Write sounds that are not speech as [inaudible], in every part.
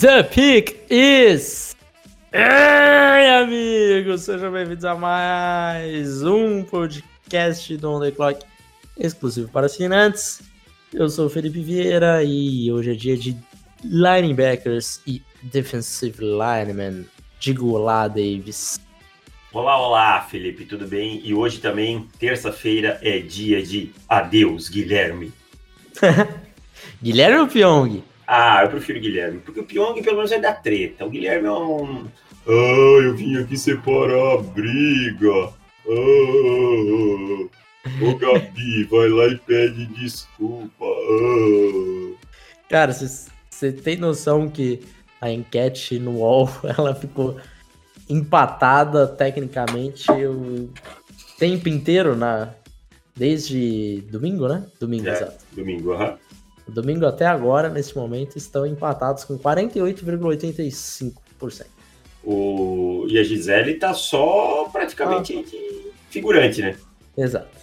The pick is. Ei, amigos! Sejam bem-vindos a mais um podcast do On The Clock exclusivo para assinantes. Eu sou o Felipe Vieira e hoje é dia de linebackers e defensive linemen. Digo olá, Davis. Olá, olá, Felipe, tudo bem? E hoje também, terça-feira, é dia de adeus, Guilherme. [laughs] Guilherme ou Pyong? Ah, eu prefiro o Guilherme, porque o Pyong pelo menos é da treta. O Guilherme é um. Ah, eu vim aqui separar a briga. Ah, ô Gabi, [laughs] vai lá e pede desculpa. Ah. Cara, você tem noção que a enquete no UOL [laughs] ela ficou empatada tecnicamente o tempo inteiro na desde domingo, né? Domingo, É, exato. domingo, aham. Domingo até agora, nesse momento, estão empatados com 48,85%. O... E a Gisele tá só praticamente de figurante, né? Exato.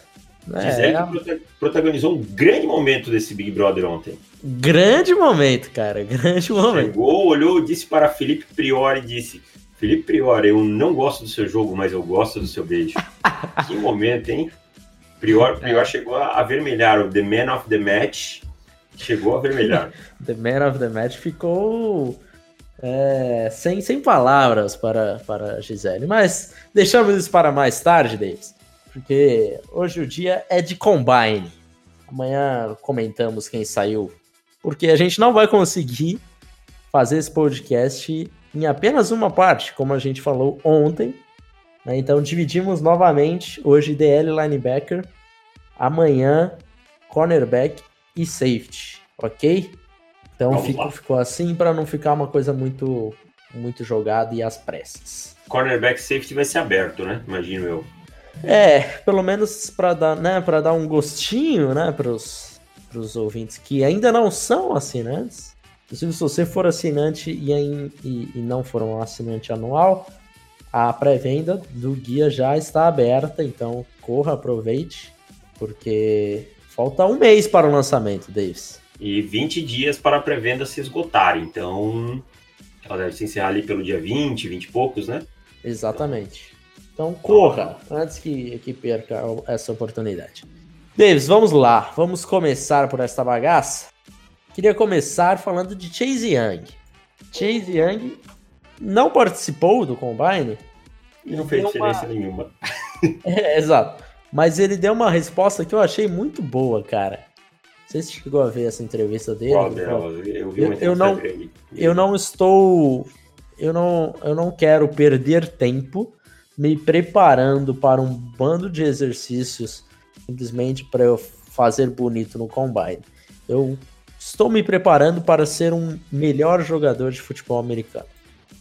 Gisele É, que prota- protagonizou um grande momento desse Big Brother ontem. grande momento, cara. Grande momento. Chegou, olhou, disse para Felipe Priori e disse: Felipe Priori, eu não gosto do seu jogo, mas eu gosto do seu beijo. [laughs] que momento, hein? Prior, Prior chegou a avermelhar o The Man of the Match. Chegou a avermelhar. [laughs] The Man of the Match ficou é, sem, sem palavras para, para Gisele. Mas deixamos isso para mais tarde, Davis. Porque hoje o dia é de Combine. Amanhã comentamos quem saiu. Porque a gente não vai conseguir fazer esse podcast em apenas uma parte, como a gente falou ontem. né? Então dividimos novamente hoje DL linebacker, amanhã cornerback e safety, ok? Então Vamos ficou, assim para não ficar uma coisa muito muito jogada e às pressas. Cornerback safety vai ser aberto, né? Imagino eu. É, pelo menos para dar, né, para dar um gostinho, né, para os ouvintes que ainda não são assinantes. Inclusive, se você for assinante e, ain- e- e não for um assinante anual, a pré-venda do guia já está aberta, então corra, aproveite, porque falta um mês para o lançamento, Davis. E 20 dias para a pré-venda se esgotar. Então, ela deve se encerrar ali pelo dia 20, 20 e poucos, né? Exatamente. Então corra antes que, que perca essa oportunidade. Davis, vamos lá. Vamos começar por esta bagaça. Queria começar falando de Chase Young. Chase Young não participou do Combine. E não fez deu uma- diferença nenhuma. [laughs] É, exato. Mas ele deu uma resposta que eu achei muito boa, cara. Sei se chegou a ver essa entrevista dele. Qual dela? Eu vi Eu- uma eu não- dele. eu não estou. Eu não, eu não quero perder tempo me preparando para um bando de exercícios simplesmente para eu fazer bonito no combine. Eu estou me preparando para ser um melhor jogador de futebol americano.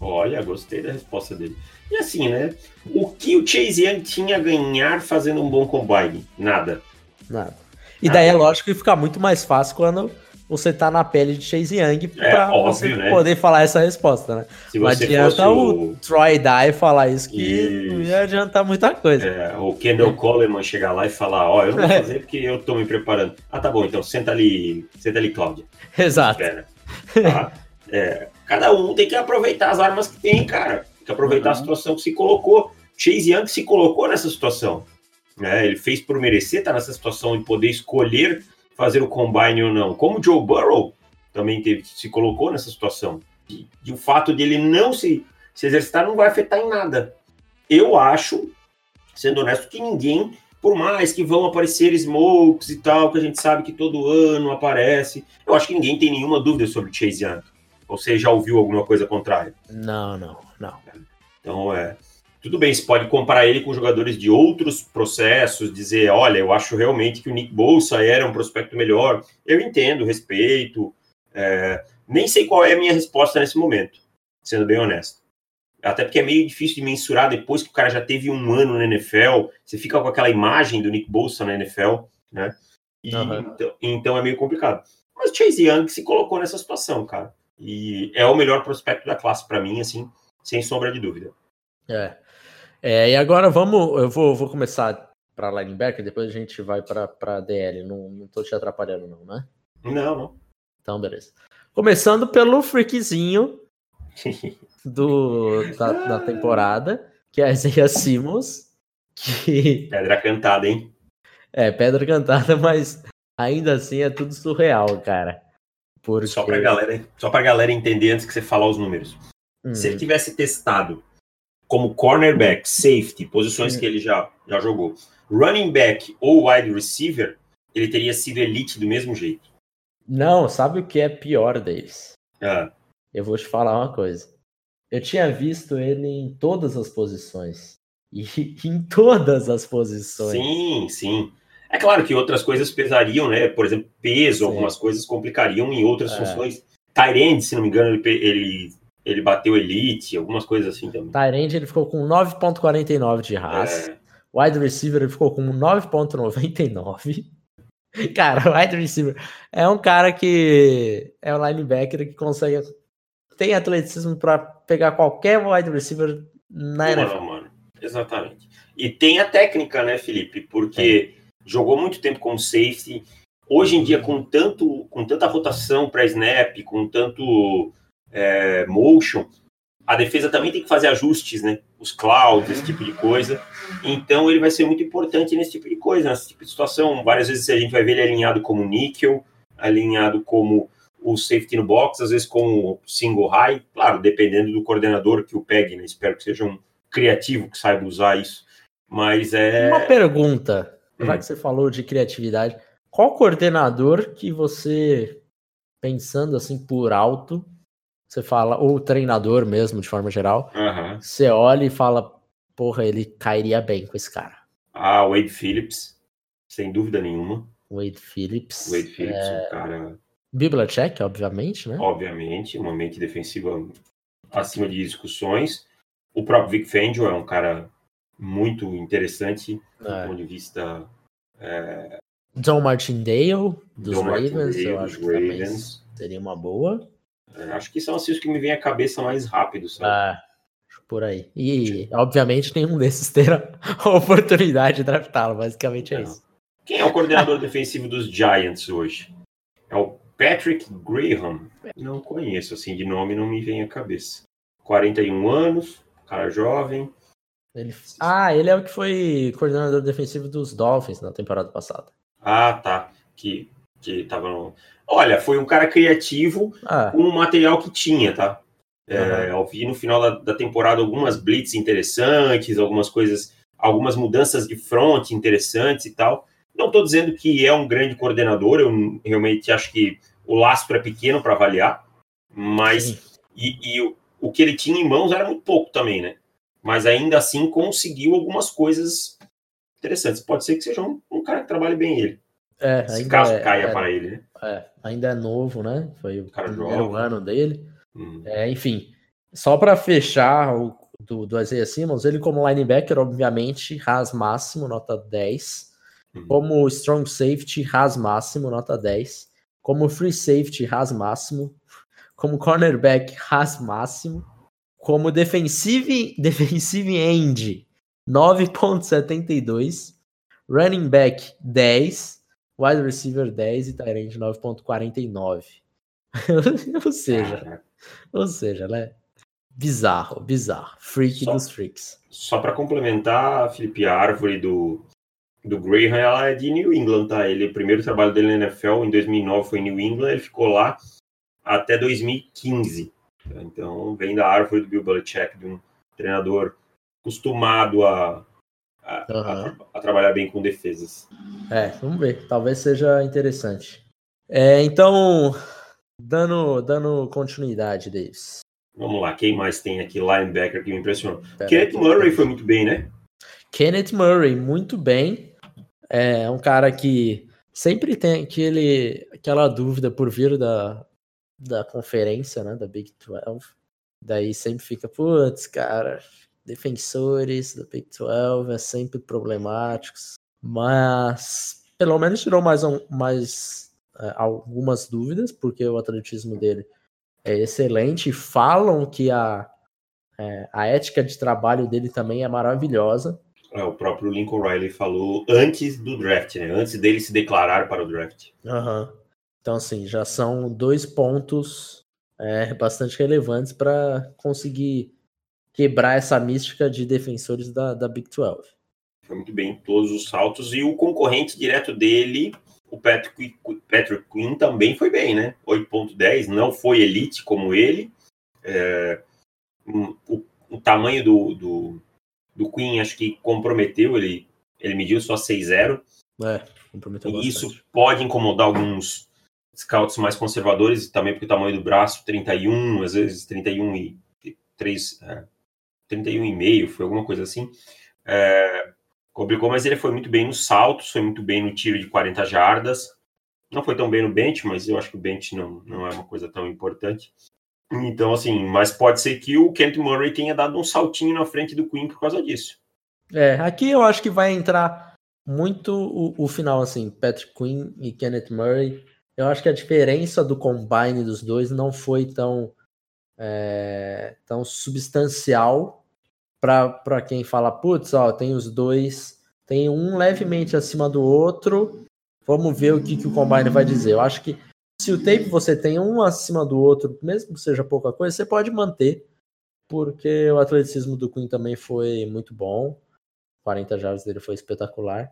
Olha, gostei da resposta dele. E assim, né? O que o Chase Young tinha a ganhar fazendo um bom combine? Nada. Nada. E daí é lógico que fica muito mais fácil quando você tá na pele de Chase Young para óbvio, você né? poder falar essa resposta, né? Se Não adianta o o, Troy Dye falar isso que não Isso. ia adiantar muita coisa. é, o Kendall Coleman chegar lá e falar, ó, eu não vou [laughs] fazer porque eu tô me preparando. Ah, tá bom, então senta ali, senta ali, Cláudia. Exato. Tá? É, cada um tem que aproveitar as armas que tem, cara. Tem que aproveitar a Uhum. situação que se colocou. Chase Young se colocou nessa situação. Né? Ele fez por merecer estar nessa situação de poder escolher fazer o combine ou não. Como o Joe Burrow também teve, se colocou nessa situação. E, e o fato dele não se, se exercitar não vai afetar em nada. Eu acho, sendo honesto, que ninguém, por mais que vão aparecer smokes e tal, que a gente sabe que todo ano aparece, eu acho que ninguém tem nenhuma dúvida sobre Chase Young. Ou você já ouviu alguma coisa contrária? Não, não, não. Então, é. Tudo bem, você pode comparar ele com jogadores de outros processos, dizer, olha, eu acho realmente que o Nick Bolsa era um prospecto melhor. Eu entendo, respeito. é, nem sei qual é a minha resposta nesse momento, sendo bem honesto. até porque é meio difícil de mensurar depois que o cara já teve um ano na NFL, você fica com aquela imagem do Nick Bolsa na NFL, né? E, uhum. então, então, é meio complicado. Mas Chase Young se colocou nessa situação, cara. E é o melhor prospecto da classe para mim, assim, sem sombra de dúvida. É. é. E agora vamos, eu vou, vou começar para linebacker, depois a gente vai para DL. Não, não tô te atrapalhando, não, né? Não, não. Então, beleza. Começando pelo freakzinho [laughs] do, da, da, temporada, que é a Isaiah Simmons. Que... Pedra cantada, hein? É, pedra cantada, [laughs] mas ainda assim é tudo surreal, cara. Porque... Só pra galera, só pra galera entender antes que você falar os números. Hum. Se ele tivesse testado como cornerback, safety, posições que ele já, já jogou, running back ou wide receiver, ele teria sido elite do mesmo jeito. Não, sabe o que é pior deles? Ah. Eu vou te falar uma coisa. Eu tinha visto ele em todas as posições. E [laughs] em todas as posições. Sim, sim. É claro que outras coisas pesariam, né? Por exemplo, peso, sim. algumas coisas complicariam em outras é. funções. Tyrande, se não me engano, ele, ele, ele bateu elite, algumas coisas assim também. Tyrande, ele ficou com 9.49 de raça. É. Wide receiver, ele ficou com 9.99. [laughs] Cara, wide receiver é um cara que é um linebacker que consegue. Tem atleticismo para pegar qualquer wide receiver na NFL. Não, mano. Exatamente. E tem a técnica, né, Felipe? Porque é. jogou muito tempo como safety. Hoje em dia, com, tanto, com tanta rotação para snap, com tanto é, motion, a defesa também tem que fazer ajustes, né? Os clouds, esse tipo de coisa. Então ele vai ser muito importante nesse tipo de coisa, nesse tipo de situação. Várias vezes a gente vai ver ele alinhado como níquel, alinhado como o safety no box, às vezes como single high, claro, dependendo do coordenador que o pegue, né? Espero que seja um criativo que saiba usar isso. Mas é. Uma pergunta, já hum. que você falou de criatividade, qual coordenador que você, pensando assim por alto, você fala, ou treinador mesmo, de forma geral, uhum. você olha e fala, porra, ele cairia bem com esse cara. Ah, Wade Phillips, sem dúvida nenhuma. Wade Phillips. Wade Phillips, é... um cara. Bibliotech, obviamente, né? Obviamente, uma mente defensiva acima de discussões. O próprio Vic Fangio é um cara muito interessante é. do ponto de vista. É... John Martindale, dos John Ravens, Martindale, eu acho dos Ravens. seria uma boa. Acho que são assim os que me vêm à cabeça mais rápido, sabe? Ah, por aí. E, obviamente, nenhum desses terá a oportunidade de draftá-lo, basicamente é Não. isso. Quem é o coordenador defensivo dos Giants hoje? É o Patrick Graham. Não conheço, assim, de nome não me vem à cabeça. 41 anos, cara jovem. Ele... Ah, ele é o que foi coordenador defensivo dos Dolphins na temporada passada. Ah, tá. Que, que tava no... Olha, foi um cara criativo ah. com o material que tinha, tá? É, uhum. Eu vi no final da, da, temporada algumas blitz interessantes, algumas coisas, algumas mudanças de front interessantes e tal. Não estou dizendo que é um grande coordenador, eu realmente acho que o lastro é pequeno para avaliar, mas e, e o, o, que ele tinha em mãos era muito pouco também, né? Mas ainda assim conseguiu algumas coisas interessantes. Pode ser que seja um, um cara que trabalhe bem ele. É, Se caso é, caia é, para ele, né? É, ainda é novo, né? Foi o cara primeiro ano dele. Hum. É, enfim, só para fechar o do, do Isaiah Simmons, ele como linebacker, obviamente, ras máximo, nota 10. Hum. Como strong safety, ras máximo, nota 10. Como free safety, ras máximo. Como cornerback, ras máximo. Como defensive, [laughs] defensive end, 9.72. Running back, 10 wide receiver 10 e Tyrande 9.49. [laughs] ou seja, ou seja, né? Bizarro, bizarro. Freak só, dos freaks. Só para complementar, Felipe a árvore do, do Graham, ela é de New England, tá? Ele, o primeiro trabalho dele na NFL em 2009 foi em New England, ele ficou lá até 2015. Então, vem da árvore do Bill Belichick, de um treinador acostumado a a, uhum. a, a, trabalhar bem com defesas. É, vamos ver. Talvez seja interessante. É, então, dando, dando continuidade, Davis. Vamos lá, quem mais tem aqui linebacker que me impressionou? Pera Kenneth Murray foi muito bem, né? Kenneth Murray, muito bem. É um cara que sempre tem aquele, aquela dúvida por vir da, da conferência, né, da Big 12. Daí sempre fica, putz, cara, defensores do Big 12 é sempre problemáticos. Mas pelo menos tirou mais, um, mais é, algumas dúvidas, porque o atletismo dele é excelente. Falam que a, é, a ética de trabalho dele também é maravilhosa. É, o próprio Lincoln Riley falou antes do draft, né? Antes dele se declarar para o draft. Uhum. Então, assim, já são dois pontos é, bastante relevantes para conseguir quebrar essa mística de defensores da, da Big 12. Foi muito bem em todos os saltos. E o concorrente direto dele, o Patrick, Patrick Quinn, também foi bem, né? 8.10, não foi elite como ele. É, o, o, tamanho do, do, do Queen acho que comprometeu, ele, ele mediu só 6-0. É, comprometeu E bastante. isso pode incomodar alguns scouts mais conservadores, também porque o tamanho do braço, 31, às vezes 31 e 3, é, 31 e meio, foi alguma coisa assim. É, complicou, mas ele foi muito bem nos saltos, foi muito bem no tiro de 40 jardas. Não foi tão bem no bench, mas eu acho que o bench não, não é uma coisa tão importante. Então, assim, mas pode ser que o Kent Murray tenha dado um saltinho na frente do Queen por causa disso. É, aqui eu acho que vai entrar muito o, o final, assim, Patrick Quinn e Kenneth Murray. Eu acho que a diferença do combine dos dois não foi tão, é, tão substancial para quem fala, putz, ó, tem os dois, tem um levemente acima do outro, vamos ver o que, que o combine vai dizer. Eu acho que se o tape você tem um acima do outro, mesmo que seja pouca coisa, você pode manter, porque o atleticismo do Queen também foi muito bom. 40 jardas dele foi espetacular.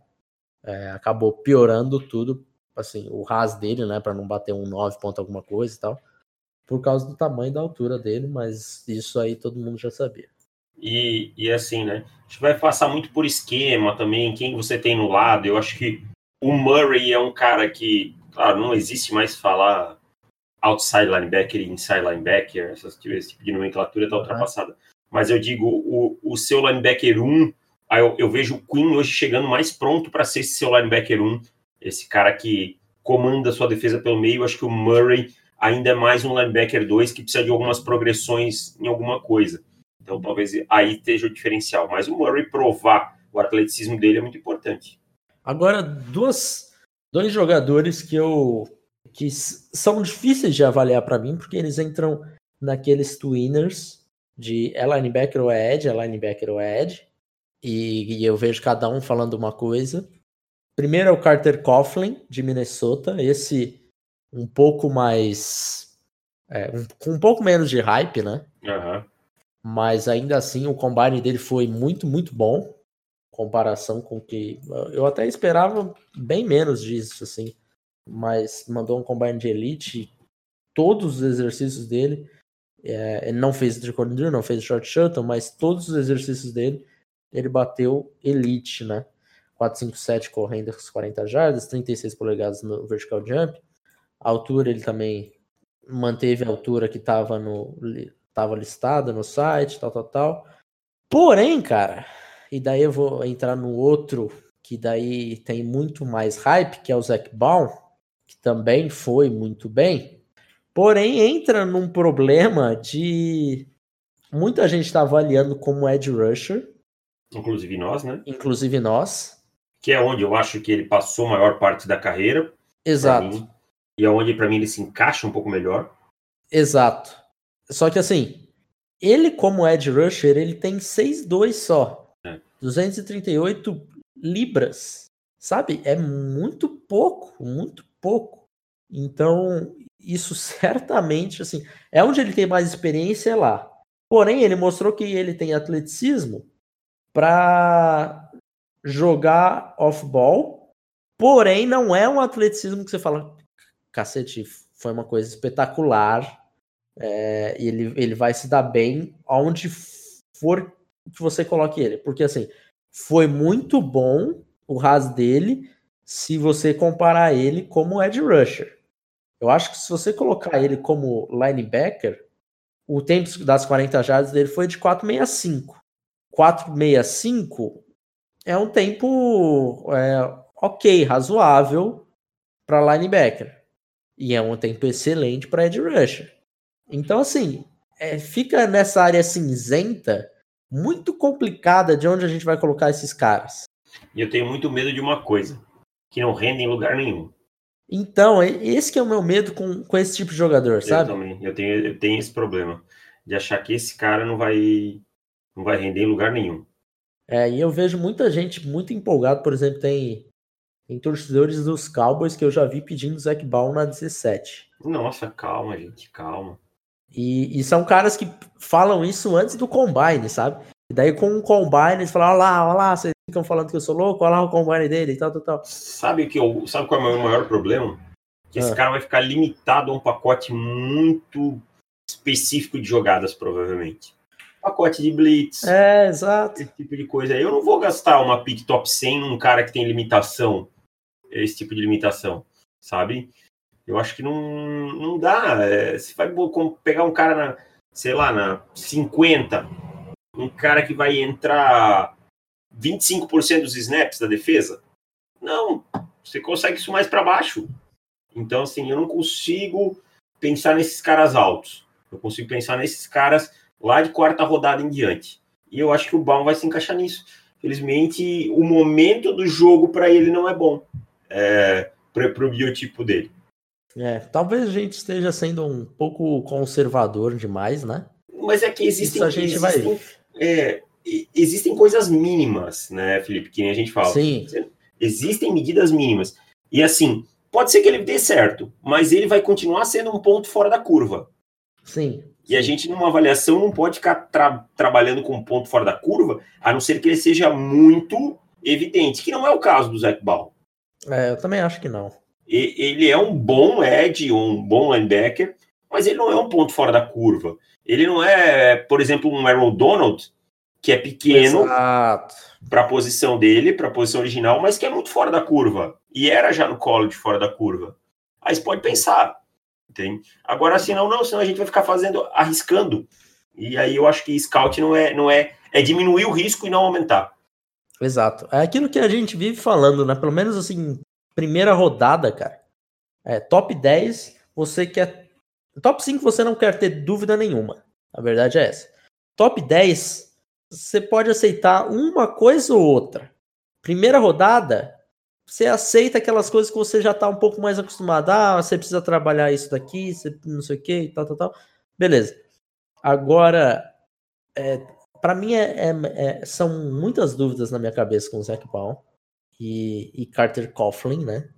É, acabou piorando tudo, assim, o ras dele, né, para não bater um 9 ponto alguma coisa e tal, por causa do tamanho e da altura dele, mas isso aí todo mundo já sabia. E, e assim, né, a gente vai passar muito por esquema também, quem você tem no lado. Eu acho que o Murray é um cara que claro, não existe mais falar outside linebacker e inside linebacker, essas, esse tipo de nomenclatura está ultrapassada. Mas eu digo, o, o seu linebacker 1, eu, eu vejo o Queen hoje chegando mais pronto para ser esse seu linebacker 1, esse cara que comanda sua defesa pelo meio. Eu acho que o Murray ainda é mais um linebacker 2 que precisa de algumas progressões em alguma coisa. Então talvez aí esteja o diferencial. Mas o Murray provar o atleticismo dele é muito importante. Agora, duas dois jogadores que eu que são difíceis de avaliar para mim, porque eles entram naqueles twinners de é linebacker ou é edge, é linebacker ou é edge, e, e, eu vejo cada um falando uma coisa. Primeiro é o Carter Coughlin, de Minnesota, esse um pouco mais. É, um, com um pouco menos de hype, né? Uhum. Mas ainda assim o combine dele foi muito, muito bom comparação com que eu até esperava bem menos disso assim, mas mandou um combine de elite, todos os exercícios dele, é, ele não fez drill, não fez short shuttle, mas todos os exercícios dele ele bateu elite, né? 457 correndo com 40 jardas, 36 polegadas no vertical jump. A altura ele também manteve a altura que estava no tava listada no site, tal, tal, tal. Porém, cara, e daí eu vou entrar no outro que daí tem muito mais hype, que é o Zac Baum, que também foi muito bem. Porém, entra num problema de muita gente está avaliando como Ed Rusher. Inclusive nós, né? Inclusive nós. Que é onde eu acho que ele passou a maior parte da carreira. Exato. e é onde, para mim, ele se encaixa um pouco melhor. Exato. Só que assim, ele como Ed Rusher, ele tem 6'2 só. 238 libras, sabe? É muito pouco, muito pouco. Então, isso [laughs] certamente, assim, é onde ele tem mais experiência é lá. Porém, ele mostrou que ele tem atleticismo para jogar off-ball, porém não é um atleticismo que você fala, cacete, foi uma coisa espetacular, é, ele, ele vai se dar bem onde for que você coloque ele. Porque assim, foi muito bom o ras dele se você comparar ele como Ed Rusher. Eu acho que se você colocar ele como linebacker, o tempo das 40 jardas dele foi de 465. 465 é um tempo é, ok, razoável para linebacker. E é um tempo excelente para Ed Rusher. Então, assim, é, fica nessa área cinzenta muito complicada de onde a gente vai colocar esses caras. E eu tenho muito medo de uma coisa, que não rende em lugar nenhum. Então, esse que é o meu medo com, com esse tipo de jogador, sabe? Eu também, eu tenho, eu tenho esse problema de achar que esse cara não vai não vai render em lugar nenhum. É, e eu vejo muita gente muito empolgada, por exemplo, tem, tem torcedores dos Cowboys que eu já vi pedindo Zac Ball na 17. Nossa, calma, gente, calma. E, e, são caras que falam isso antes do Combine, sabe? E daí com o Combine eles falam, olha lá, olha lá, vocês ficam falando que eu sou louco, olha lá o Combine dele e tal, tal, tal. Sabe, que eu, sabe qual é o meu maior problema? Que esse ah. cara vai ficar limitado a um pacote muito específico de jogadas, provavelmente. Pacote de blitz. É, exato. Esse tipo de coisa. Eu não vou gastar uma pick top 100 num cara que tem limitação, esse tipo de limitação, sabe? Eu acho que não, não dá. É, você vai pegar um cara na, sei lá, na 50, um cara que vai entrar 25% dos snaps da defesa? Não, você consegue isso mais para baixo. Então, assim, eu não consigo pensar nesses caras altos. Eu consigo pensar nesses caras lá de quarta rodada em diante. E eu acho que o Baum vai se encaixar nisso. Felizmente, o momento do jogo para ele não é bom é, para o biotipo dele. É, talvez a gente esteja sendo um pouco conservador demais, né? Mas é que existem, Isso a gente existem, vai... é, existem coisas mínimas, né, Felipe? Que nem a gente fala. Sim. Existem medidas mínimas. E assim, pode ser que ele dê certo, mas ele vai continuar sendo um ponto fora da curva. Sim. E a gente, numa avaliação, não pode ficar tra trabalhando com um ponto fora da curva, a não ser que ele seja muito evidente, que não é o caso do Zac Ball. É, eu também acho que não. Ele é um bom edge, um bom linebacker, mas ele não é um ponto fora da curva. Ele não é, por exemplo, um Aaron Donald, que é pequeno para a posição dele, para a posição original, mas que é muito fora da curva. E era já no college fora da curva. Aí você pode pensar, Entende? Agora, senão, não, senão a gente vai ficar fazendo, arriscando. E aí eu acho que scout não é, não é, é diminuir o risco e não aumentar. Exato. É aquilo que a gente vive falando, né? Pelo menos assim, primeira rodada, cara. É, top 10, você quer. Top 5 você não quer ter dúvida nenhuma. A verdade é essa. Top 10, você pode aceitar uma coisa ou outra. Primeira rodada, você aceita aquelas coisas que você já está um pouco mais acostumado. Ah, você precisa trabalhar isso daqui, você não sei o que, tal, tal, tal. Beleza. Agora, é, para mim é, é, é, são muitas dúvidas na minha cabeça com o Zac Brown e, e, Carter Coughlin, né?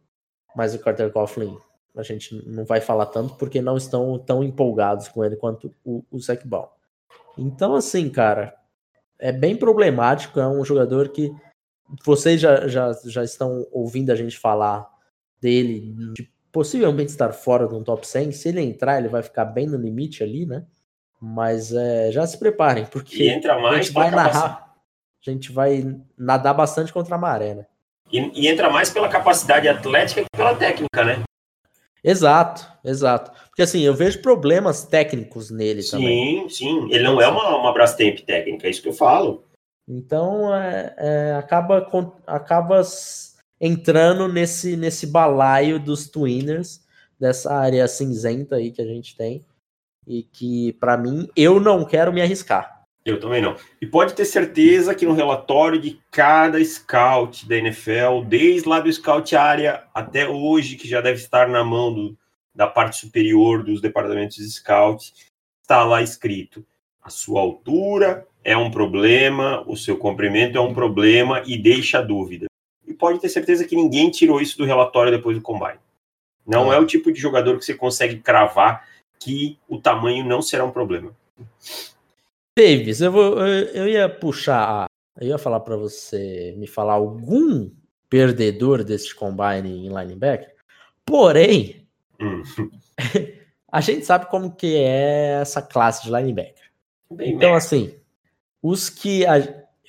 Mas o Carter Coughlin a gente não vai falar tanto porque não estão tão empolgados com ele quanto o, o Zac Brown. Então, assim, cara, é bem problemático. É um jogador que vocês já, já, já estão ouvindo a gente falar dele, de possivelmente estar fora de um top 100. Se ele entrar, ele vai ficar bem no limite ali, né? Mas é, já se preparem, porque e entra mais a gente vai narrar, a gente vai nadar bastante contra a maré, né? E, e, entra mais pela capacidade atlética que pela técnica, né? Exato, exato. Porque assim, eu vejo problemas técnicos nele sim, também. Sim, sim. Ele não é uma, uma Brastemp técnica, é isso que eu falo. Então é, é, acaba, acaba entrando nesse, nesse balaio dos Twinners, dessa área cinzenta aí que a gente tem. E que, para mim, eu não quero me arriscar. Eu também não. E pode ter certeza que no relatório de cada scout da NFL, desde lá do scout área até hoje, que já deve estar na mão do, da parte superior dos departamentos de scout, está lá escrito a sua altura, é um problema, o seu comprimento é um problema e deixa dúvida. E pode ter certeza que ninguém tirou isso do relatório depois do combine. Não é, é o tipo de jogador que você consegue cravar que o tamanho não será um problema. Davis, eu, vou, eu, eu ia puxar, eu ia falar para você me falar algum perdedor desse combine em linebacker, porém, hum. [laughs] a gente sabe como que é essa classe de linebacker. Bem então, merda. assim, os que a,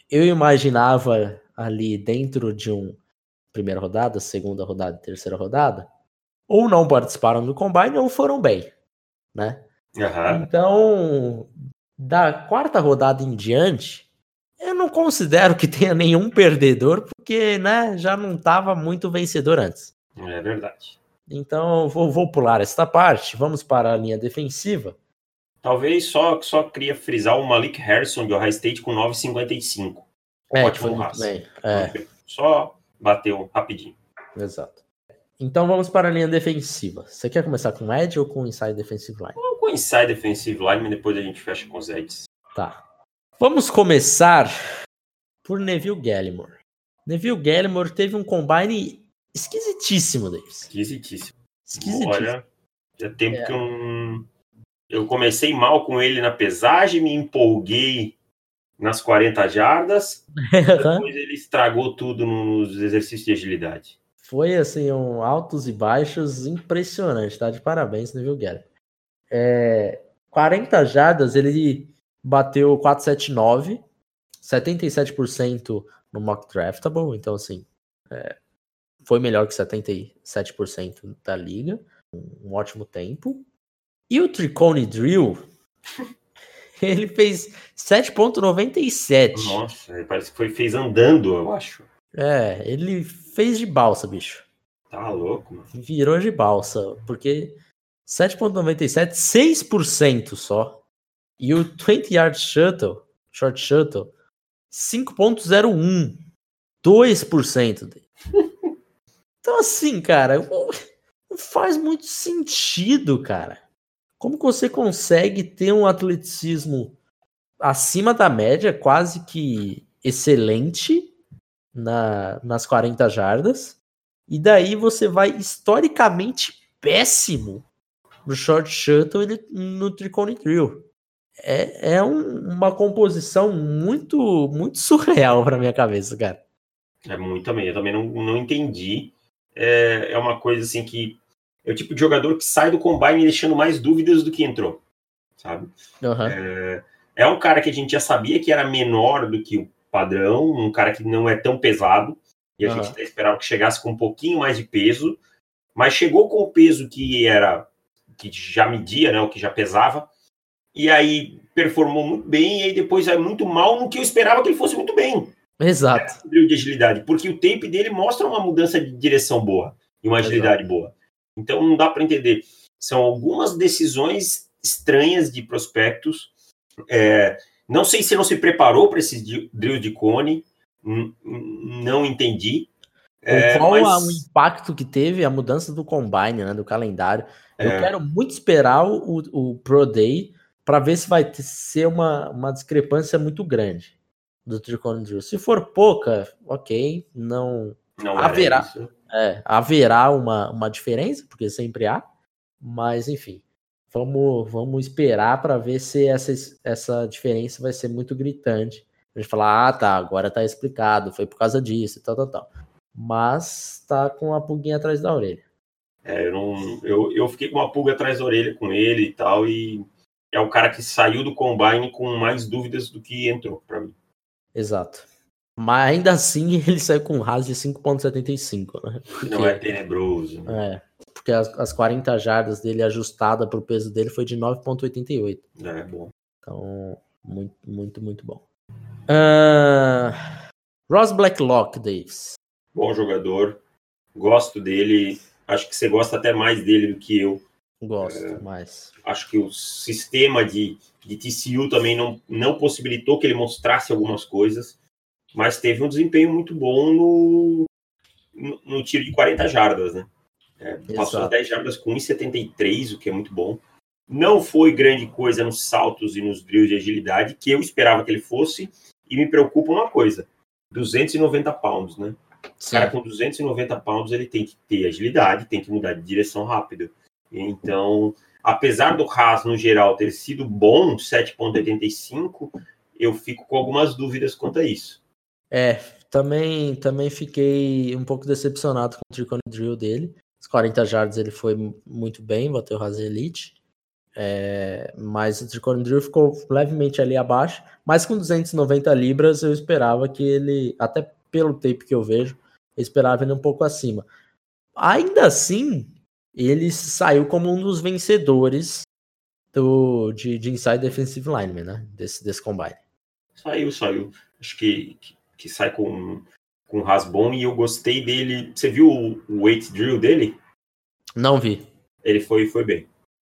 eu imaginava ali dentro de um primeira rodada, segunda rodada, terceira rodada, ou não participaram do combine ou foram bem, né? Uhum. Então, da quarta rodada em diante, eu não considero que tenha nenhum perdedor, porque né, já não estava muito vencedor antes. É verdade. Então, vou, vou pular esta parte. Vamos para a linha defensiva. Talvez só, só queria frisar o Malik Harrison de Ohio State com 9,55. É, Ótimo foi muito bem. É, Só bateu rapidinho. exato. Então vamos para a linha defensiva. Você quer começar com Edge ou com Inside Defensive Line? Vamos com Inside Defensive Lineman, depois a gente fecha com os Eds. Tá. Vamos começar por Neville Gallimore. Neville Gallimore teve um combine esquisitíssimo, Davis. Esquisitíssimo. Esquisitíssimo. Olha, já tempo É. que eu. Eu comecei mal com ele na pesagem, me empolguei nas 40 jardas, [laughs] depois ele estragou tudo nos exercícios de agilidade. Foi assim, um altos e baixos impressionante, tá? De parabéns, Neville Gallimore. É, 40 jardas, ele bateu 479, 77% no mock draftable, então assim, é, foi melhor que 77% da liga, um ótimo tempo. E o Tricone Drill, [laughs] ele fez 7.97. Nossa, parece que foi, fez andando, eu acho. É, ele fez de balsa, bicho. Tá louco, mano. Virou de balsa, porque 7.97, 6% só. E o 20 yard shuttle, short shuttle, 5.01, 2% dele. [laughs] Então assim, cara, não faz muito sentido, cara. Como você consegue ter um atleticismo acima da média, quase que excelente na, nas 40 jardas, e daí você vai historicamente péssimo no short shuttle e no tricone drill. É, é um- uma composição muito muito surreal pra minha cabeça, cara. É muito também. Eu também não, não entendi. É, é uma coisa assim que. É o tipo de jogador que sai do combine deixando mais dúvidas do que entrou. Sabe? Aham. É um cara que a gente já sabia que era menor do que o padrão, um cara que não é tão pesado. E a Aham. gente até esperava que chegasse com um pouquinho mais de peso. Mas chegou com o peso que era. que já media, né? O que já pesava. E aí performou muito bem, e aí depois é muito mal no que eu esperava que ele fosse muito bem Exato. drill de agilidade, porque o tape dele mostra uma mudança de direção boa e uma agilidade boa. Então não dá para entender. São algumas decisões estranhas de prospectos. É, não sei se não se preparou para esses di- drills de cone, não entendi. É, Qual mas- a- o impacto que teve a mudança do combine, né, do calendário? Eu É. quero muito esperar o, o Pro Day para ver se vai ter- ser uma, uma discrepância muito grande do Tricone Drill. Se for pouca, ok, não não haverá. isso. é, haverá uma, uma diferença, porque sempre há, mas enfim, vamos, vamos esperar para ver se essa, essa diferença vai ser muito gritante. A gente falar, ah, tá, agora tá explicado, foi por causa disso, e tal, tal, tal. Mas tá com a pulguinha atrás da orelha. É, eu, não, eu, eu fiquei com uma pulga atrás da orelha com ele e tal, e é o cara que saiu do combine com mais dúvidas do que entrou para mim. Exato. Mas ainda assim [laughs] ele saiu com um RAS de 5.75, né? Não é tenebroso. É, porque as, as 40 jardas dele ajustada pro peso dele foi de 9.88. É bom. Então, muito, muito, muito bom. Ah, Ross Blacklock, Davis. Bom jogador. Gosto dele. Acho que você gosta até mais dele do que eu. Gosto mais. Acho que o sistema de, de TCU também não, não possibilitou que ele mostrasse algumas coisas, mas teve um desempenho muito bom no, no, no tiro de 40 jardas, né? É, passou Exato. 10 jardas com 1,73, o que é muito bom. Não foi grande coisa nos saltos e nos drills de agilidade, que eu esperava que ele fosse, e me preocupa uma coisa: 290 pounds, né? O cara com 290 pounds ele tem que ter agilidade, tem que mudar de direção rápido. Então, apesar do Haas no geral ter sido bom, 7.85, eu fico com algumas dúvidas quanto a isso. é, também, também fiquei um pouco decepcionado com o Tricone Drill dele. Os 40 jardas ele foi mu- muito bem, bateu o Haas Elite. É, mas o Tricone Drill ficou levemente ali abaixo. Mas com 290 libras eu esperava que ele, até pelo tape que eu vejo, eu esperava ele um pouco acima. Ainda assim, ele saiu como um dos vencedores do, de, de Inside Defensive Lineman, né? Desse, desse combine. Saiu, saiu. Acho que, que, que sai com um Haas bom e eu gostei dele. Você viu o, o weight drill dele? Não vi. Ele foi, foi bem.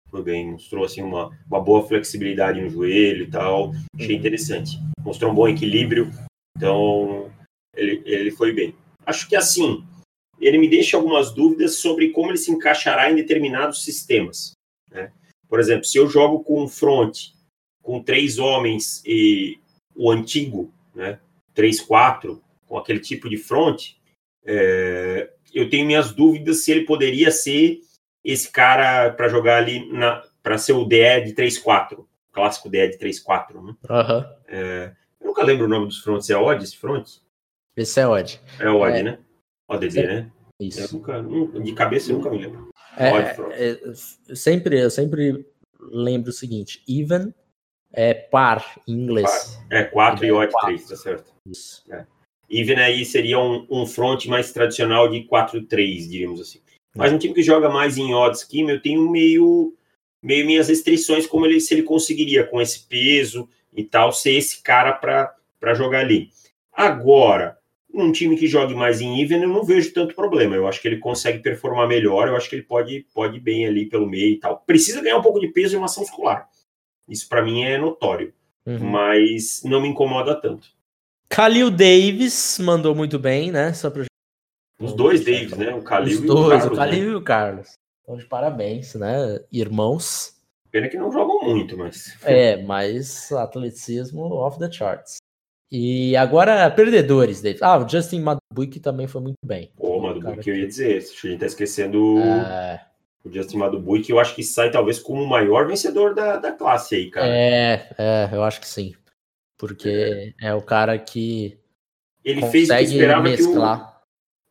foi bem, mostrou assim uma, uma boa flexibilidade no joelho e tal, achei interessante. Mostrou um bom equilíbrio, então ele, ele foi bem. Acho que assim, ele me deixa algumas dúvidas sobre como ele se encaixará em determinados sistemas. Né? Por exemplo, se eu jogo com um front com três homens e o antigo, né, 3-4, com aquele tipo de front, é, eu tenho minhas dúvidas se ele poderia ser esse cara para jogar ali para ser o DE de 3-4, clássico DE de 3-4. Né? Uhum. É, eu nunca lembro o nome dos fronts, é Odd esse front? Esse é Odd. É Odd, é. né? ODD, é. né? Isso. Nunca, de cabeça eu nunca me lembro. É, é, eu sempre, eu sempre lembro o seguinte: even é par em inglês. Par. É 4 e odd 3, tá certo. Isso. É. Even aí seria um, um front mais tradicional de 4-3, diríamos assim. Mas um time que joga mais em odd scheme, eu tenho meio, meio minhas restrições, como ele, se ele conseguiria, com esse peso e tal, ser esse cara para jogar ali. Agora, um time que jogue mais em even, eu não vejo tanto problema. Eu acho que ele consegue performar melhor, eu acho que ele pode, pode ir bem ali pelo meio e tal. Precisa ganhar um pouco de peso e ação muscular. Isso para mim é notório. Uhum. Mas não me incomoda tanto. Khalil Davis mandou muito bem, né? Só pra... Os dois Davis, né? O Khalil Os e dois, o Carlos. o Khalil né? e o Carlos. Então, de parabéns, né? Irmãos. Pena que não jogam muito, mas. [laughs] É, mas atleticismo off the charts. E agora, perdedores, Davis. Ah, o Justin Madubuik também foi muito bem. Pô, Madubuik, que eu ia dizer. A gente tá esquecendo É, o Justin Madubuik, que eu acho que sai talvez como o maior vencedor da, da classe aí, cara. é, é, eu acho que sim. Porque é, o cara que Ele fez o que consegue esperava que o, mesclar.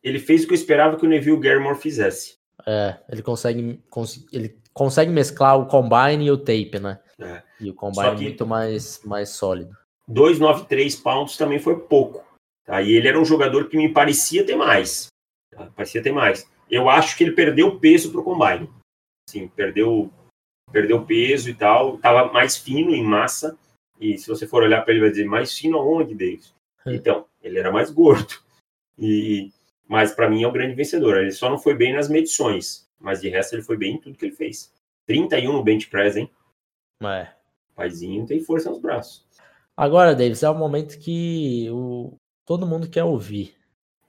ele fez o que eu esperava que o Neville Garmore fizesse. É, ele consegue, cons- ele consegue mesclar o combine e o tape, né? É. E o combine é muito mais, mais sólido. 293 pounds também foi pouco. Tá? E ele era um jogador que me parecia ter mais. tá? Parecia ter mais. Eu acho que ele perdeu peso pro combine. Sim, perdeu perdeu peso e tal, tava mais fino em massa. E se você for olhar para ele, vai dizer mais fino aonde, Davis? É. Então, ele era mais gordo. E mas para mim é o grande vencedor. Ele só não foi bem nas medições, mas de resto ele foi bem em tudo que ele fez. 31 no bench press, hein? É. Paizinho tem força nos braços. Agora, Davis, é o momento que o... todo mundo quer ouvir.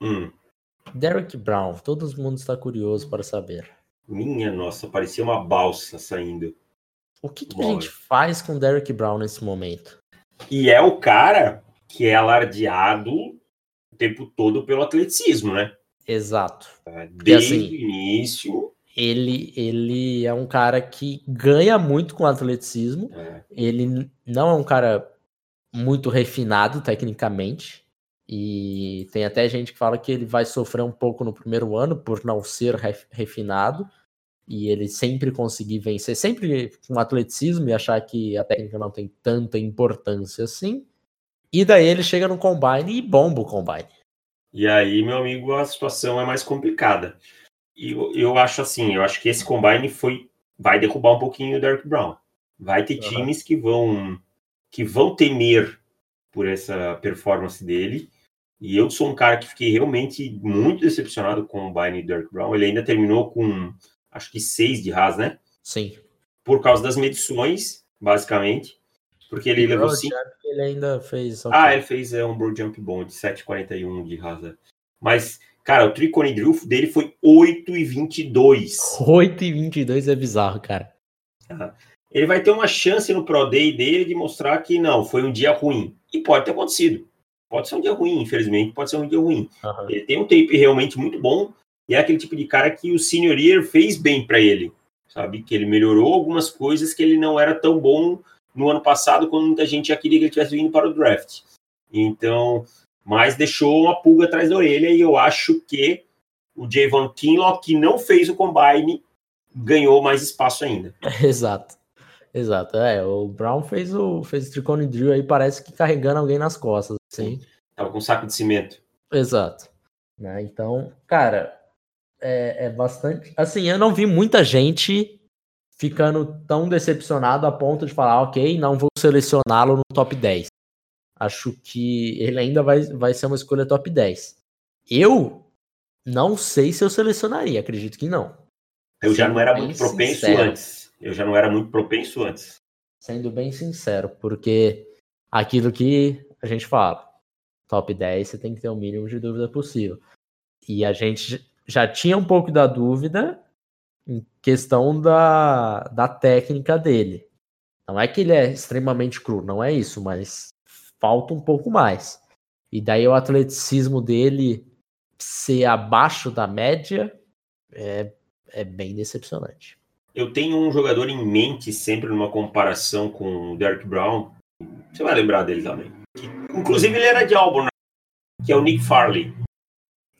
Hum. Derek Brown, todo mundo está curioso para saber. Minha nossa, parecia uma balsa saindo. O que, que a gente faz com Derek Brown nesse momento? E é o cara que é alardeado o tempo todo pelo atleticismo, né? Exato. Desde assim, o início. Ele, ele é um cara que ganha muito com atleticismo. é, Ele não é um cara muito refinado tecnicamente. E tem até gente que fala que ele vai sofrer um pouco no primeiro ano por não ser ref- refinado. E ele sempre conseguir vencer, sempre com atleticismo e achar que a técnica não tem tanta importância assim. E daí ele chega no combine e bomba o combine. E aí, meu amigo, a situação é mais complicada. E eu, eu acho assim, eu acho que esse combine foi vai derrubar um pouquinho o Derrick Brown. Vai ter Aham. times que vão que vão temer por essa performance dele. E eu sou um cara que fiquei realmente muito decepcionado com o combine do Derrick Brown. Ele ainda terminou com acho que seis de Haas, né? Sim. Por causa das medições, basicamente. Porque ele levou Broad cinco. Ele ainda fez. Ah, ok. ele fez é, um Broad Jump bom de 7,41 de Haas. Mas, cara, o Tricone Drill dele foi 8,22. 8 e 22 é bizarro, cara. Ele vai ter uma chance no Pro Day dele de mostrar que não, foi um dia ruim. E pode ter acontecido. Pode ser um dia ruim, infelizmente, pode ser um dia ruim. Aham. Ele tem um tape realmente muito bom e é aquele tipo de cara que o Senior Year fez bem para ele, sabe? Que ele melhorou algumas coisas que ele não era tão bom no ano passado, quando muita gente já queria que ele tivesse vindo para o draft. Então, mas deixou uma pulga atrás da orelha e eu acho que o Javon Kinlaw, que não fez o combine, ganhou mais espaço ainda. [laughs] Exato. Exato. É, o Brown fez o, fez o Tricone Drill aí, parece que carregando alguém nas costas. Sim. Tava com um saco de cimento. Exato. Né? Então, cara, é, é bastante. Assim, eu não vi muita gente ficando tão decepcionado a ponto de falar, ok, não vou selecioná-lo no top 10. Acho que ele ainda vai, vai ser uma escolha top 10. Eu não sei se eu selecionaria, acredito que não. Eu já Sendo não era muito propenso sincero. antes. Eu já não era muito propenso antes. Sendo bem sincero, porque aquilo que a gente fala, top 10 você tem que ter o mínimo de dúvida possível. E a gente já tinha um pouco da dúvida em questão da, da técnica dele. Não é que ele é extremamente cru, não é isso, mas falta um pouco mais. E daí o atleticismo dele ser abaixo da média é, é bem decepcionante. Eu tenho um jogador em mente sempre numa comparação com o Derek Brown. Você vai lembrar dele também. Que, inclusive ele era de Auburn, que é o Nick Farley.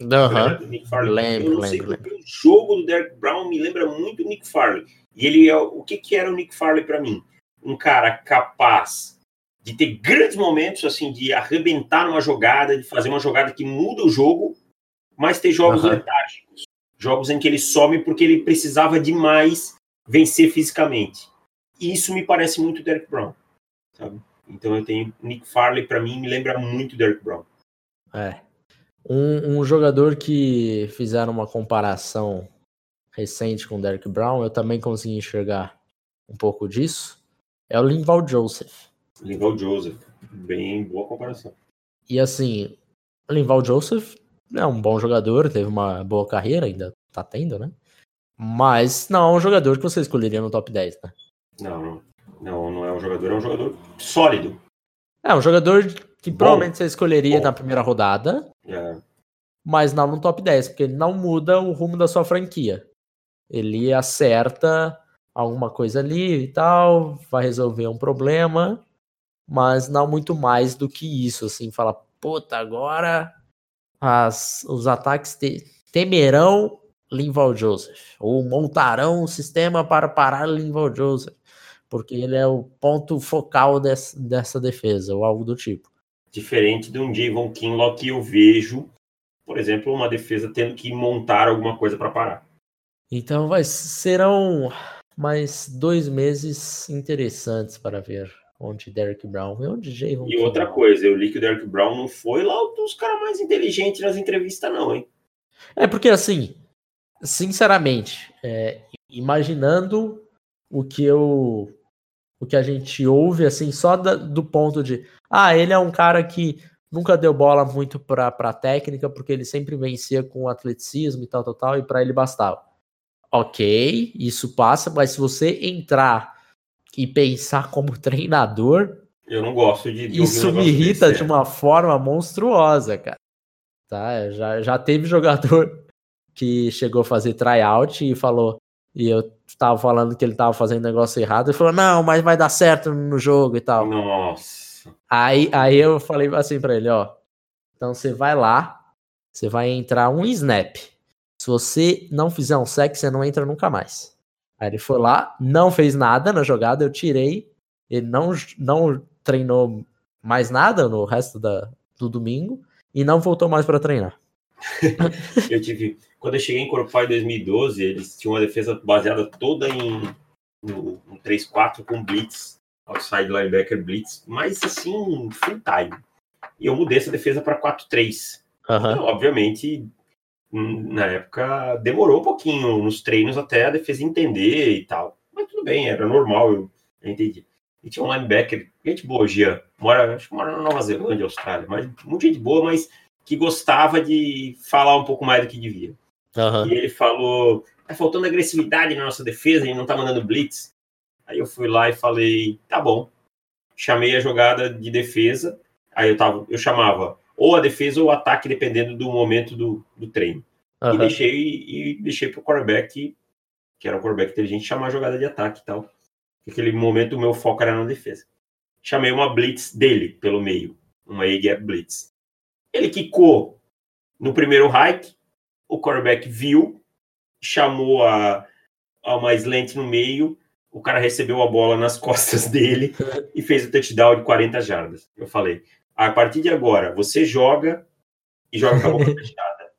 Uhum. Nick Farley. Lembro, eu não lembro, sei o jogo do Derek Brown me lembra muito o Nick Farley. E ele é o que que era o Nick Farley para mim? Um cara capaz de ter grandes momentos assim de arrebentar numa jogada, de fazer uma jogada que muda o jogo, mas ter jogos Uhum. letárgicos. Jogos em que ele some porque ele precisava demais vencer fisicamente. E isso me parece muito Derek Brown, sabe? Então eu tenho Nick Farley para mim me lembra muito Derek Brown. É. Um, um jogador que fizeram uma comparação recente com o Derek Brown, eu também consegui enxergar um pouco disso, é o Linval Joseph. Linval Joseph, bem boa comparação. E assim, o Linval Joseph é um bom jogador, teve uma boa carreira, ainda tá tendo, né? Mas não é um jogador que você escolheria no top 10, né? Não, não, não, não é um jogador, é um jogador sólido. É um jogador que Bom. provavelmente você escolheria Bom. na primeira rodada, É, mas não no top 10, porque ele não muda o rumo da sua franquia. Ele acerta alguma coisa ali e tal, vai resolver um problema, mas não muito mais do que isso, assim, fala, puta, agora as, os ataques te- temerão Linval Joseph, ou montarão um sistema para parar Linval Joseph, porque ele é o ponto focal des- dessa defesa, ou algo do tipo. Diferente de um Javon Kinlaw que eu vejo, por exemplo, uma defesa tendo que montar alguma coisa para parar. Então vai, serão mais dois meses interessantes para ver onde Derek Brown e onde Javon E outra coisa, eu li que o Derek Brown não foi lá um dos caras mais inteligentes nas entrevistas, não, hein? É porque assim, sinceramente, é, imaginando o que eu, o que a gente ouve assim, só da- do ponto de, ah, ele é um cara que nunca deu bola muito pra, pra técnica, porque ele sempre vencia com atleticismo e tal, tal, tal, e pra ele bastava. Ok, isso passa, mas se você entrar e pensar como [laughs] treinador, Eu não gosto de, isso me irrita desse, de é. uma forma monstruosa, cara. Tá? Já, já teve [laughs] jogador que chegou a fazer tryout e falou. E eu tava falando que ele tava fazendo negócio errado. Ele falou: Não, mas vai dar certo no jogo e tal. Nossa. Aí, aí eu falei assim pra ele: Ó, então você vai lá, você vai entrar um snap. Se você não fizer um sec, você não entra nunca mais. Aí ele foi lá, não fez nada na jogada, eu tirei. Ele não, não treinou mais nada no resto da, do domingo e não voltou mais pra treinar. [laughs] Eu tive. Quando eu cheguei em Corupá em 2012, eles tinham uma defesa baseada toda em no, no 3-4 com blitz, outside linebacker blitz, mas assim, full time. E eu mudei essa defesa para 4-3. Aham. Então, obviamente, hum, na época demorou um pouquinho nos treinos até a defesa entender e tal. Mas tudo bem, era normal, eu, eu entendi. E tinha um linebacker, gente boa, Gia, mora, acho que mora na Nova Zelândia, Austrália, mas muita gente boa, mas que gostava de falar um pouco mais do que devia. Aham. E ele falou: tá faltando agressividade na nossa defesa, a gente não tá mandando blitz. Aí eu fui lá e falei: tá bom. Chamei a jogada de defesa. Aí eu, tava, eu chamava ou a defesa ou o ataque, dependendo do momento do, do treino. E aham. deixei, e deixei pro quarterback, que era um quarterback inteligente, chamar a jogada de ataque e tal. Naquele momento o meu foco era na defesa. Chamei uma blitz dele pelo meio, uma A-gap blitz. Ele quicou no primeiro hike, o quarterback viu, chamou a, a uma slant no meio, o cara recebeu a bola nas [laughs] costas dele e fez o touchdown de 40 jardas. Eu falei, a partir de agora, você joga e joga com a boca [laughs] fechada.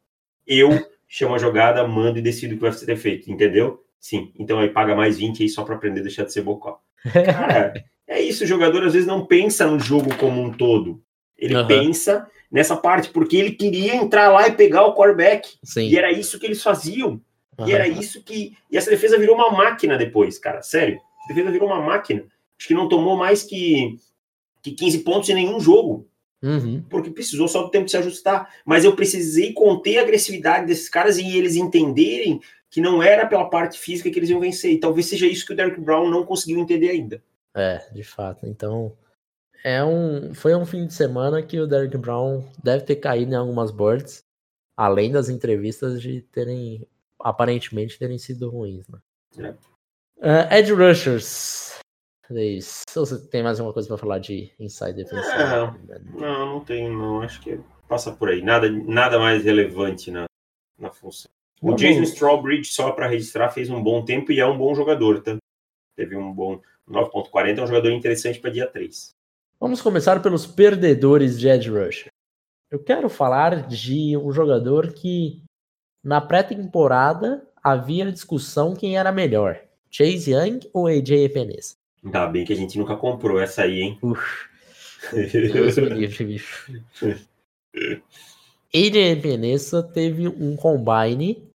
Eu chamo a jogada, mando e decido o que vai ser feito, entendeu? Sim, então aí paga mais 20 aí só para aprender a deixar de ser bocó. [laughs] Cara, é isso, o jogador às vezes não pensa no jogo como um todo. Ele Aham. pensa nessa parte, porque ele queria entrar lá e pegar o quarterback. Sim. E era isso que eles faziam. Uhum. E era isso que. E essa defesa virou uma máquina depois, cara. Sério. A defesa virou uma máquina. Acho que não tomou mais que, que 15 pontos em nenhum jogo. Uhum. Porque precisou só do tempo de se ajustar. Mas eu precisei conter a agressividade desses caras e eles entenderem que não era pela parte física que eles iam vencer. E talvez seja isso que o Derrick Brown não conseguiu entender ainda. É, de fato. Então, é um, foi um fim de semana que o Derrick Brown deve ter caído em algumas boards, além das entrevistas de terem, aparentemente, terem sido ruins. Né? É. Uh, Ed Rushers. É isso. Você tem mais alguma coisa para falar de inside defensive? Não, não, não tem, não. Acho que passa por aí. Nada, nada mais relevante na, na função. O Jason Strawbridge, só para registrar, fez um bom tempo e é um bom jogador. Tá? Teve um bom 9.40, é um jogador interessante para dia 3. Vamos começar pelos perdedores de Edge Rusher. Eu quero falar de um jogador que na pré-temporada havia discussão quem era melhor, Chase Young ou AJ Epinesa. Ainda bem que a gente nunca comprou essa aí, hein? Uf. [laughs] Deus me livre, bicho. AJ Epinesa teve um combine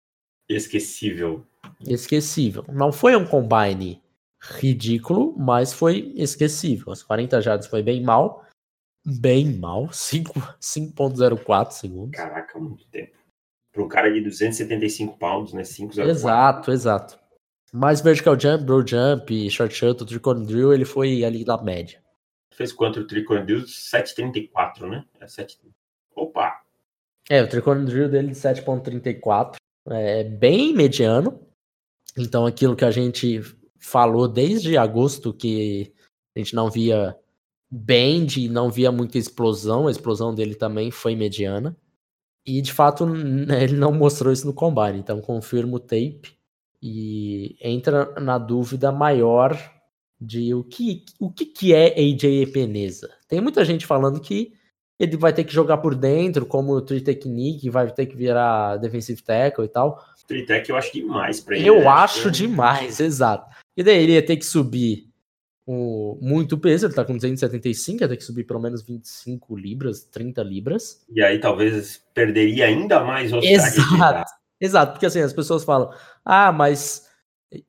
esquecível. Esquecível. Não foi um combine ridículo, mas foi esquecível. As 40 jardas foi bem mal. Bem mal. [laughs] 5.04 segundos. Caraca, muito tempo. Para um cara de 275 pounds, né? 5.04. Exato, exato. Mais vertical jump, bro jump, short shuttle, tricon drill, ele foi ali na média. Fez quanto o tricon drill? 7.34, né? É 7... Opa! É, o tricon drill dele de 7.34 é bem mediano. Então aquilo que a gente falou desde agosto que a gente não via bend, não via muita explosão, a explosão dele também foi mediana. E de fato ele não mostrou isso no combine, então confirmo o tape e entra na dúvida maior de o que, o que, que é AJ Epeneza. Tem muita gente falando que ele vai ter que jogar por dentro, como o Tree Technique, vai ter que virar defensive tackle e tal. Tree Tech eu acho demais pra ele. Eu né? acho demais, [laughs] exato. E daí ele ia ter que subir o, muito peso, ele tá com 275, ia ter que subir pelo menos 25 libras, 30 libras. E aí talvez perderia ainda mais o Exato, exato, porque assim, as pessoas falam, ah, mas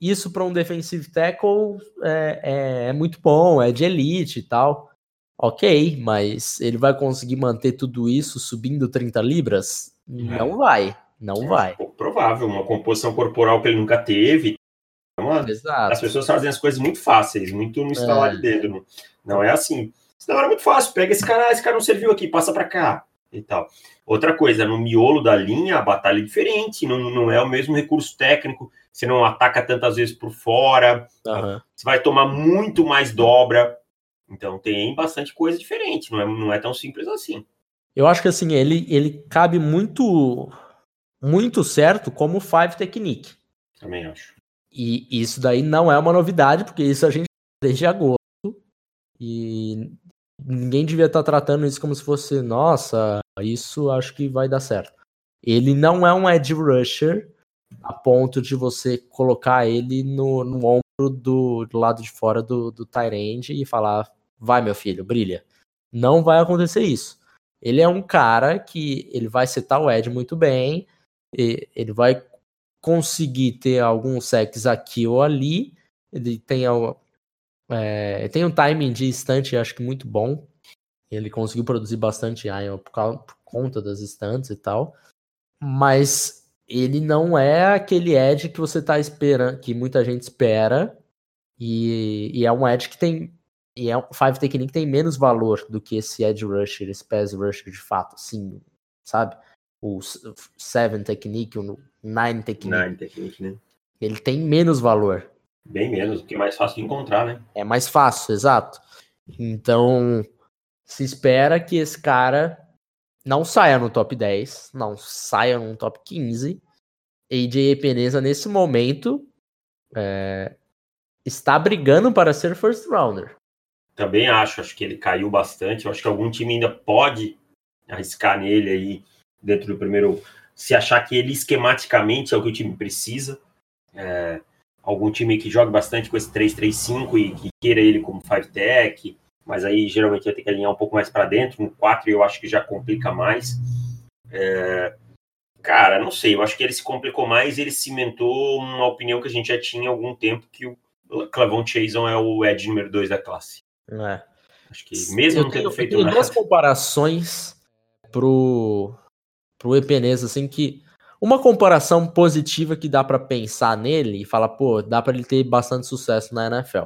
isso para um defensive tackle é, é, é, muito bom, é de elite e tal. Ok, mas ele vai conseguir manter tudo isso subindo 30 libras? Não vai, não é, vai. Provável, uma composição corporal que ele nunca teve, uma, Exato. As pessoas fazem as coisas muito fáceis, muito no instalar é. de dedo. Não, não é assim. Senão era muito fácil. Pega esse cara, esse cara não serviu aqui, passa para cá e tal. Outra coisa, no miolo da linha, a batalha é diferente, não, não é o mesmo recurso técnico, você não ataca tantas vezes por fora, uhum. você vai tomar muito mais dobra. Então tem bastante coisa diferente, não é, não é tão simples assim. Eu acho que assim, ele, ele cabe muito muito certo como Five Technique. Também acho. E isso daí não é uma novidade, porque isso a gente desde agosto. E ninguém devia estar tratando isso como se fosse, nossa, isso acho que vai dar certo. Ele não é um edge rusher a ponto de você colocar ele no, no ombro do, do lado de fora do, do Tyrande e falar, vai meu filho, brilha. Não vai acontecer isso. Ele é um cara que ele vai setar o edge muito bem, ele vai conseguir ter alguns sacks aqui ou ali. Ele tem, é, tem um timing de instante, acho que muito bom. Ele conseguiu produzir bastante iron por, causa, por conta das instantes e tal. Mas ele não é aquele edge que você tá esperando, que muita gente espera. E, e é um edge que tem. E é um Five Technique tem menos valor do que esse edge rusher, esse pass rusher de fato, assim, sabe? O Seven Technique, o Nine Technique. Nine Technique, né? Ele tem menos valor. Bem menos, porque é mais fácil de encontrar, né? É mais fácil, exato. Então, se espera que esse cara não saia no top 10, não saia no top 15. AJ Peneza, nesse momento, é, está brigando para ser first rounder. Também acho, acho que ele caiu bastante. Eu acho que algum time ainda pode arriscar nele aí dentro do primeiro se achar que ele esquematicamente é o que o time precisa. É, algum time que joga bastante com esse 3-3-5 e que queira ele como 5-tech, mas aí geralmente vai ter que alinhar um pouco mais para dentro. No 4 eu acho que já complica mais. É, Cara, não sei. Eu acho que ele se complicou mais ele cimentou uma opinião que a gente já tinha há algum tempo que o Clavon Chason é o Ed número 2 da classe. É. Acho que mesmo eu não tenho, tendo feito eu tenho nada. duas comparações pro, pro Epeneza, assim, que uma comparação positiva que dá pra pensar nele e falar, pô, dá pra ele ter bastante sucesso na NFL.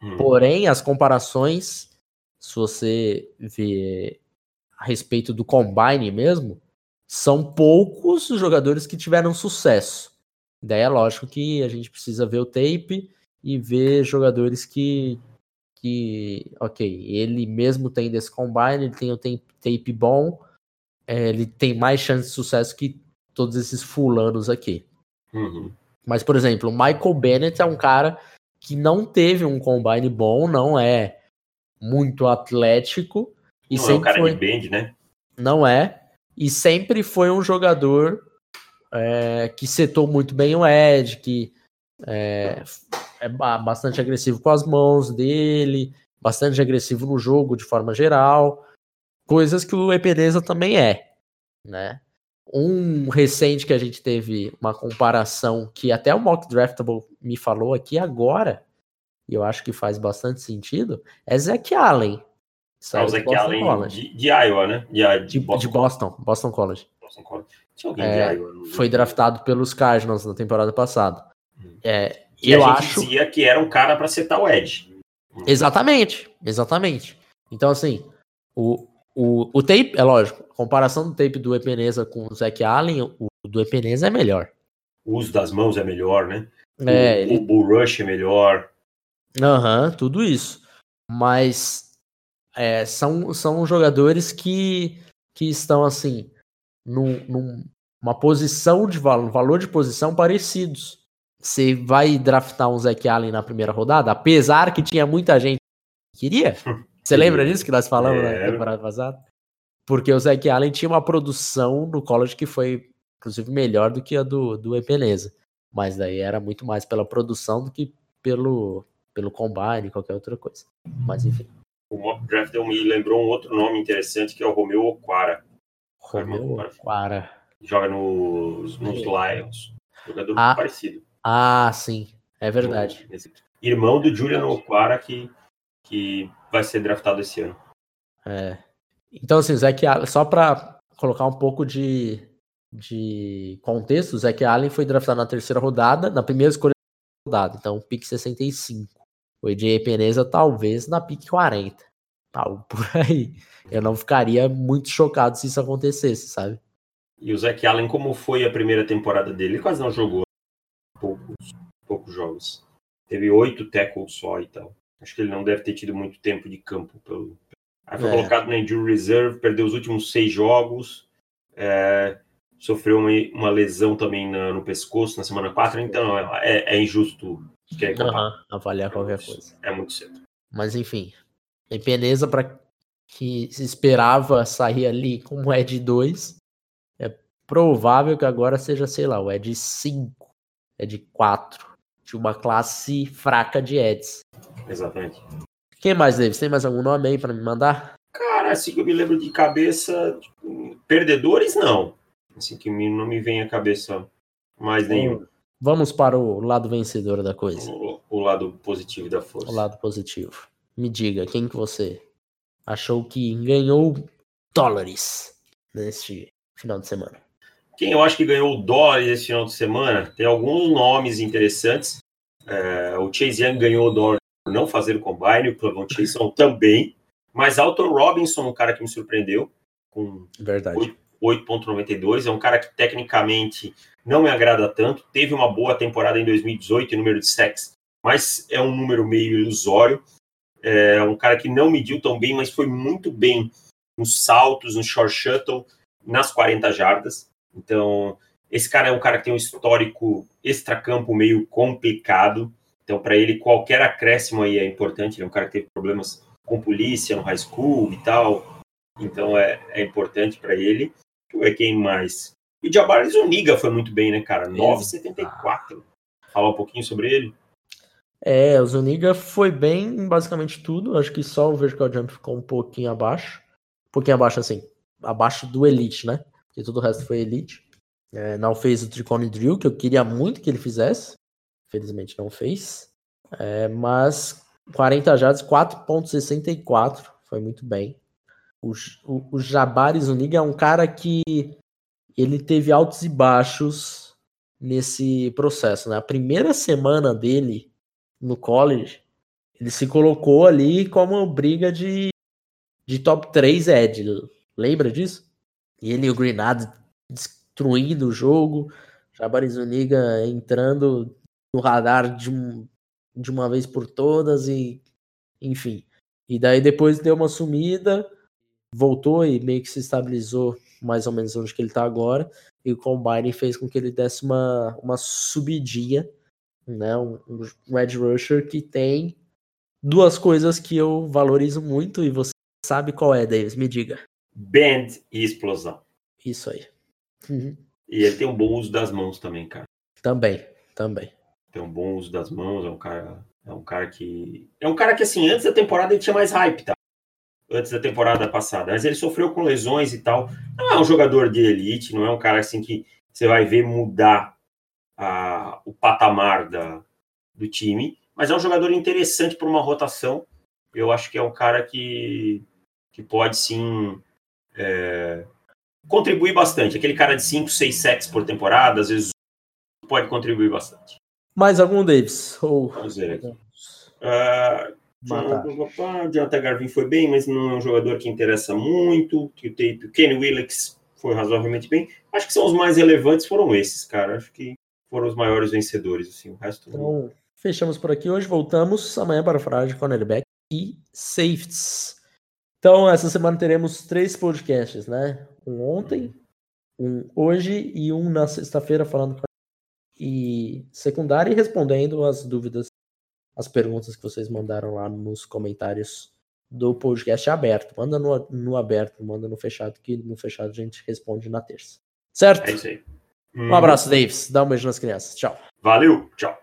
Hum, Porém, as comparações, se você ver a respeito do combine mesmo, são poucos os jogadores que tiveram sucesso. Daí é lógico que a gente precisa ver o tape e ver jogadores que, que ok, ele mesmo tem desse combine, ele tem o tape bom, é, ele tem mais chance de sucesso que todos esses fulanos aqui. uhum. Mas, por exemplo, o Michael Bennett é um cara que não teve um combine bom, não é muito atlético. E Não é um sempre cara foi, de né? Não é. E sempre foi um jogador é, que setou muito bem o Ed, que é, é ba- bastante agressivo com as mãos dele, bastante agressivo no jogo de forma geral. Coisas que o Epeneza também é, né? Um recente que a gente teve uma comparação que até o Mock Draftable me falou aqui agora, e eu acho que faz bastante sentido, é Zach Allen. Ah, Saiu o Boston Allen College. de, de Iowa, né? De, de, Boston, de Boston, Boston College. Boston College. Tinha alguém É, de Iowa. no- Foi draftado pelos Cardinals na temporada passada. Hum. É, Que eu a gente acho. dizia que era um cara pra setar o Ed. Exatamente, exatamente. Então, assim, o, o, o tape, é lógico, a comparação do tape do Epeneza com o Zac Allen, o do Epeneza é melhor. O uso das mãos é melhor, né? É, o, ele o bull rush é melhor. Aham, tudo isso. Mas é, são, são jogadores que, que estão assim num, numa posição de valor, valor de posição parecidos. Você vai draftar um Zac Allen na primeira rodada, apesar que tinha muita gente que queria. [laughs] Você lembra disso que nós falamos na Lembro. temporada passada? Porque o Zac Allen tinha uma produção no college que foi, inclusive, melhor do que a do, do Epeneza. Mas daí era muito mais pela produção do que pelo, pelo combine, qualquer outra coisa. Mas enfim. O mock draft me lembrou um outro nome interessante que é o Romeu Oquara. Romeu Caramba, Quara. Joga nos, nos Lions. Jogador Ah. parecido. Ah, sim. É verdade. Irmão do Julian Oquara que, que vai ser draftado esse ano. É. Então, assim, o Zac Allen, só pra colocar um pouco de, de contexto, o Zac Allen foi draftado na terceira rodada, na primeira escolha da rodada, então pick 65. O AJ Peneza talvez na pick 40. Algo [laughs] por aí. Eu não ficaria muito chocado se isso acontecesse, sabe? E o Zach Allen, como foi a primeira temporada dele? Ele quase não jogou. Poucos, poucos jogos. Teve oito tackles só e tal. Acho que ele não deve ter tido muito tempo de campo. Pelo... Aí foi É. colocado na injury reserve, perdeu os últimos seis jogos. é, sofreu uma, uma lesão também na- no pescoço na semana 4. Então é, é injusto querer contar. Aham, avaliar qualquer coisa. É muito cedo. Mas enfim, Peneza para que se esperava sair ali com o Ed 2, é provável que agora seja, sei lá, o Ed 5, Ed 4, de uma classe fraca de Eds. Exatamente. Quem mais, Davis? Tem mais algum nome aí para me mandar? Cara, assim que eu me lembro de cabeça, tipo, perdedores não. Assim que me- não me vem à cabeça mais nenhum. Vamos para o lado vencedor da coisa, O, o lado positivo da força. o lado positivo. Me diga, quem que você achou que ganhou dólares neste final de semana? Quem eu acho que ganhou o dólar esse final de semana, tem alguns nomes interessantes. É, o Chase Young ganhou por não fazer o combine, o Clavon Chason [laughs] também. Mas Alton Robinson, um cara que me surpreendeu, com Verdade. 8.92, é um cara que tecnicamente não me agrada tanto. Teve uma boa temporada em 2018 em número de sacks, mas é um número meio ilusório. É um cara que não mediu tão bem, mas foi muito bem nos saltos, no short shuttle, nas 40 jardas. Então, esse cara é um cara que tem um histórico extracampo meio complicado. Então, para ele, qualquer acréscimo aí é importante. Ele é um cara que teve problemas com polícia no high school e tal. Então, é, é importante para ele. Deixa eu ver quem mais. E o Jabari Zuniga foi muito bem, né, cara? 9,74. Falar um pouquinho sobre ele. É, o Zuniga foi bem em basicamente tudo. Acho que só o vertical jump ficou um pouquinho abaixo. Um pouquinho abaixo, assim. Abaixo do Elite, né? Porque todo o resto foi Elite. É, não fez o Tricone Drill, que eu queria muito que ele fizesse. Felizmente não fez. É, mas 40 jardas, 4.64. Foi muito bem. O, o, o Jabari Zuniga é um cara que ele teve altos e baixos nesse processo. Né? A primeira semana dele no college, ele se colocou ali como briga de, de top 3 Ed. Lembra disso? E ele e o Grenade destruindo o jogo. Jabari Zuniga entrando no radar de, um, de uma vez por todas e enfim. E daí depois deu uma sumida, voltou e meio que se estabilizou mais ou menos onde que ele está agora. E o Combine fez com que ele desse uma, uma subidinha, né? Um, um Red Rusher que tem duas coisas que eu valorizo muito e você sabe qual é, Davis, me diga. Band e explosão. Isso aí. Uhum. E ele tem um bom uso das mãos também, cara. Também, também. Tem um bom uso das mãos, é um cara, é um cara que é um cara que assim, antes da temporada ele tinha mais hype, tá? Antes da temporada passada, mas ele sofreu com lesões e tal. Não é um jogador de elite, não é um cara assim que você vai ver mudar a, o patamar da, do time, mas é um jogador interessante para uma rotação. Eu acho que é um cara que, que pode sim é, contribuir bastante. Aquele cara de 5, 6 sets por temporada, às vezes pode contribuir bastante. Mais algum, Davis? Ou... Vamos ver aqui. Uh, Garvin foi bem, mas não é um jogador que interessa muito. O Kenny Willix foi razoavelmente bem. Acho que são os mais relevantes, foram esses, cara. Acho que foram os maiores vencedores. Assim, o resto. Então, fechamos por aqui hoje. Voltamos amanhã para falar de cornerback e safeties. Então, essa semana teremos três podcasts, né? Um ontem, um hoje e um na sexta-feira falando com e secundária e respondendo as dúvidas, as perguntas que vocês mandaram lá nos comentários do podcast aberto. Manda no, no aberto, manda no fechado, que no fechado a gente responde na terça. Certo? É isso aí. Um abraço, Davis. Dá um beijo nas crianças. Tchau. Valeu, tchau.